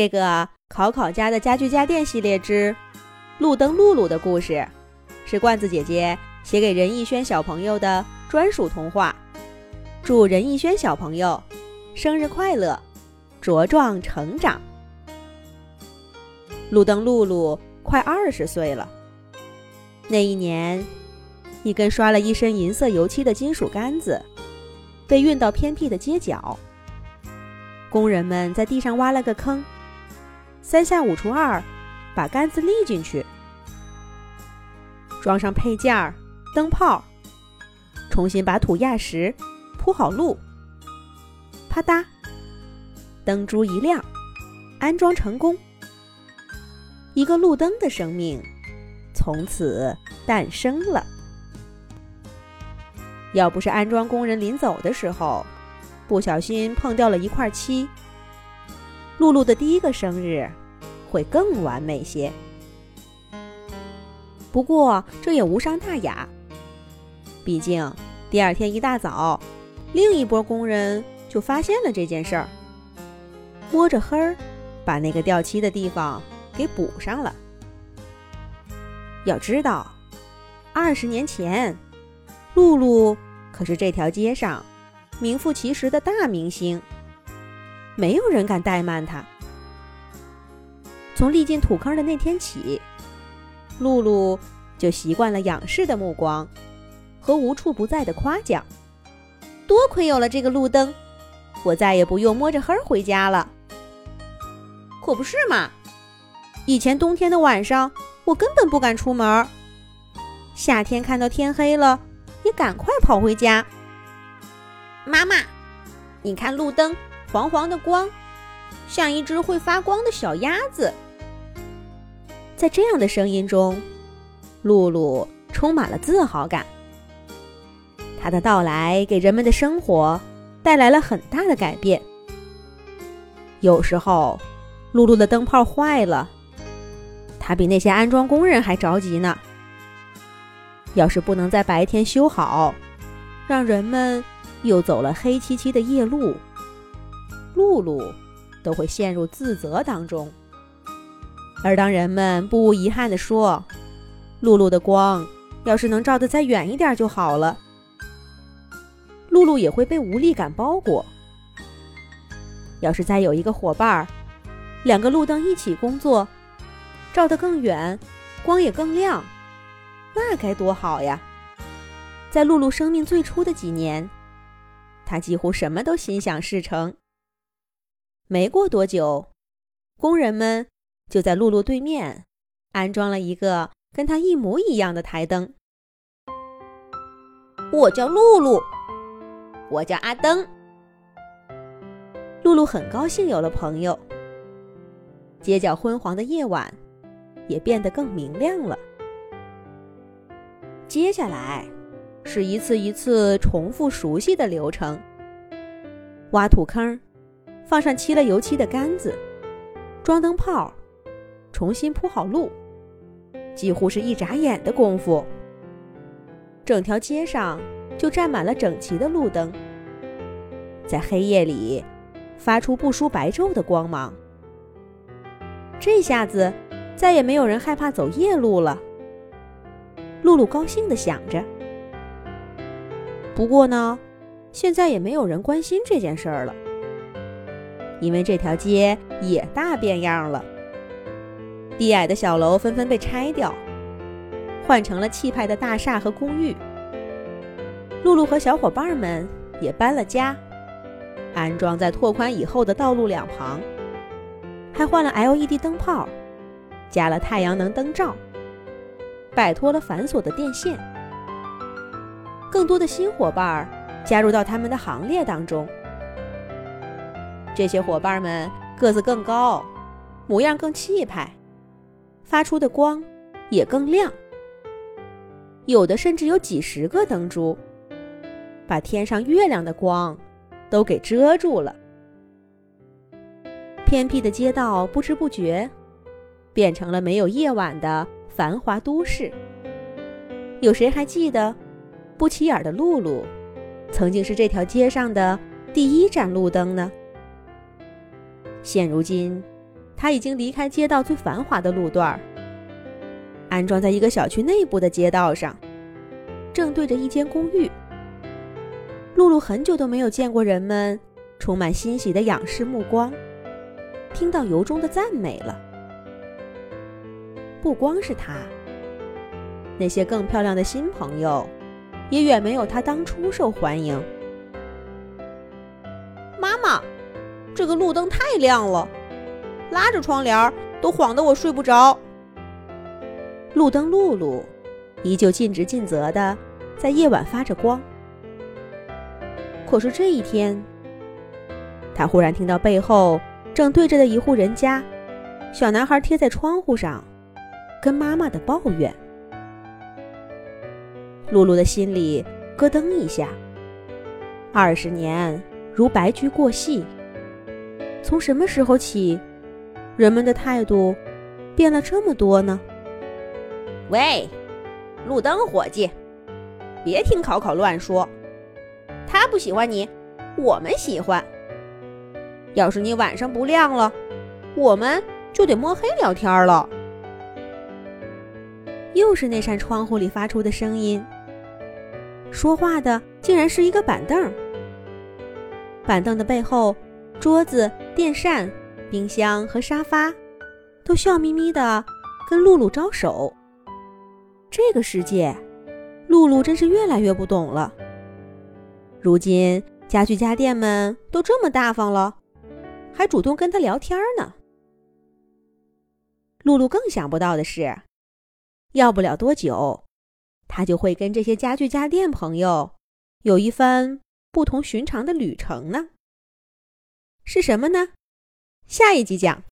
这个考考家的家具家电系列之《路灯露露》的故事，是罐子姐姐写给任逸轩小朋友的专属童话。祝任逸轩小朋友生日快乐，茁壮成长！路灯露露快二十岁了。那一年，一根刷了一身银色油漆的金属杆子被运到偏僻的街角，工人们在地上挖了个坑。三下五除二，把杆子立进去，装上配件儿、灯泡，重新把土压实，铺好路。啪嗒，灯珠一亮，安装成功。一个路灯的生命从此诞生了。要不是安装工人临走的时候不小心碰掉了一块漆。露露的第一个生日会更完美些，不过这也无伤大雅。毕竟第二天一大早，另一波工人就发现了这件事儿，摸着黑儿把那个掉漆的地方给补上了。要知道，二十年前，露露可是这条街上名副其实的大明星。没有人敢怠慢他。从历进土坑的那天起，露露就习惯了仰视的目光和无处不在的夸奖。多亏有了这个路灯，我再也不用摸着黑回家了。可不是嘛？以前冬天的晚上，我根本不敢出门；夏天看到天黑了，也赶快跑回家。妈妈，你看路灯。黄黄的光，像一只会发光的小鸭子。在这样的声音中，露露充满了自豪感。她的到来给人们的生活带来了很大的改变。有时候，露露的灯泡坏了，她比那些安装工人还着急呢。要是不能在白天修好，让人们又走了黑漆漆的夜路。露露都会陷入自责当中，而当人们不无遗憾地说：“露露的光要是能照得再远一点就好了。”露露也会被无力感包裹。要是再有一个伙伴，两个路灯一起工作，照得更远，光也更亮，那该多好呀！在露露生命最初的几年，她几乎什么都心想事成。没过多久，工人们就在露露对面安装了一个跟她一模一样的台灯。我叫露露，我叫阿登。露露很高兴有了朋友。街角昏黄的夜晚也变得更明亮了。接下来是一次一次重复熟悉的流程：挖土坑。放上漆了油漆的杆子，装灯泡，重新铺好路，几乎是一眨眼的功夫，整条街上就站满了整齐的路灯，在黑夜里发出不输白昼的光芒。这下子再也没有人害怕走夜路了。露露高兴地想着。不过呢，现在也没有人关心这件事儿了。因为这条街也大变样了，低矮的小楼纷纷被拆掉，换成了气派的大厦和公寓。露露和小伙伴们也搬了家，安装在拓宽以后的道路两旁，还换了 LED 灯泡，加了太阳能灯罩，摆脱了繁琐的电线。更多的新伙伴加入到他们的行列当中。这些伙伴们个子更高，模样更气派，发出的光也更亮。有的甚至有几十个灯珠，把天上月亮的光都给遮住了。偏僻的街道不知不觉变成了没有夜晚的繁华都市。有谁还记得不起眼的露露曾经是这条街上的第一盏路灯呢？现如今，他已经离开街道最繁华的路段，安装在一个小区内部的街道上，正对着一间公寓。露露很久都没有见过人们充满欣喜的仰视目光，听到由衷的赞美了。不光是他，那些更漂亮的新朋友，也远没有她当初受欢迎。这个路灯太亮了。拉着窗帘都晃得我睡不着。路灯露露依旧尽职尽责的在夜晚发着光。可是这一天，他忽然听到背后正对着的一户人家，小男孩贴在窗户上，跟妈妈的抱怨。露露的心里咯噔一下。二十年如白驹过隙，从什么时候起？人们的态度变了这么多呢？喂，路灯伙计，别听考考乱说。他不喜欢你，我们喜欢。要是你晚上不亮了，我们就得摸黑聊天了。又是那扇窗户里发出的声音。说话的竟然是一个板凳。板凳的背后，桌子、电扇。冰箱和沙发都笑眯眯的跟露露招手。这个世界，露露真是越来越不懂了。如今家具家电们都这么大方了，还主动跟他聊天呢。露露更想不到的是，要不了多久，他就会跟这些家具家电朋友有一番不同寻常的旅程呢。是什么呢？下一集讲。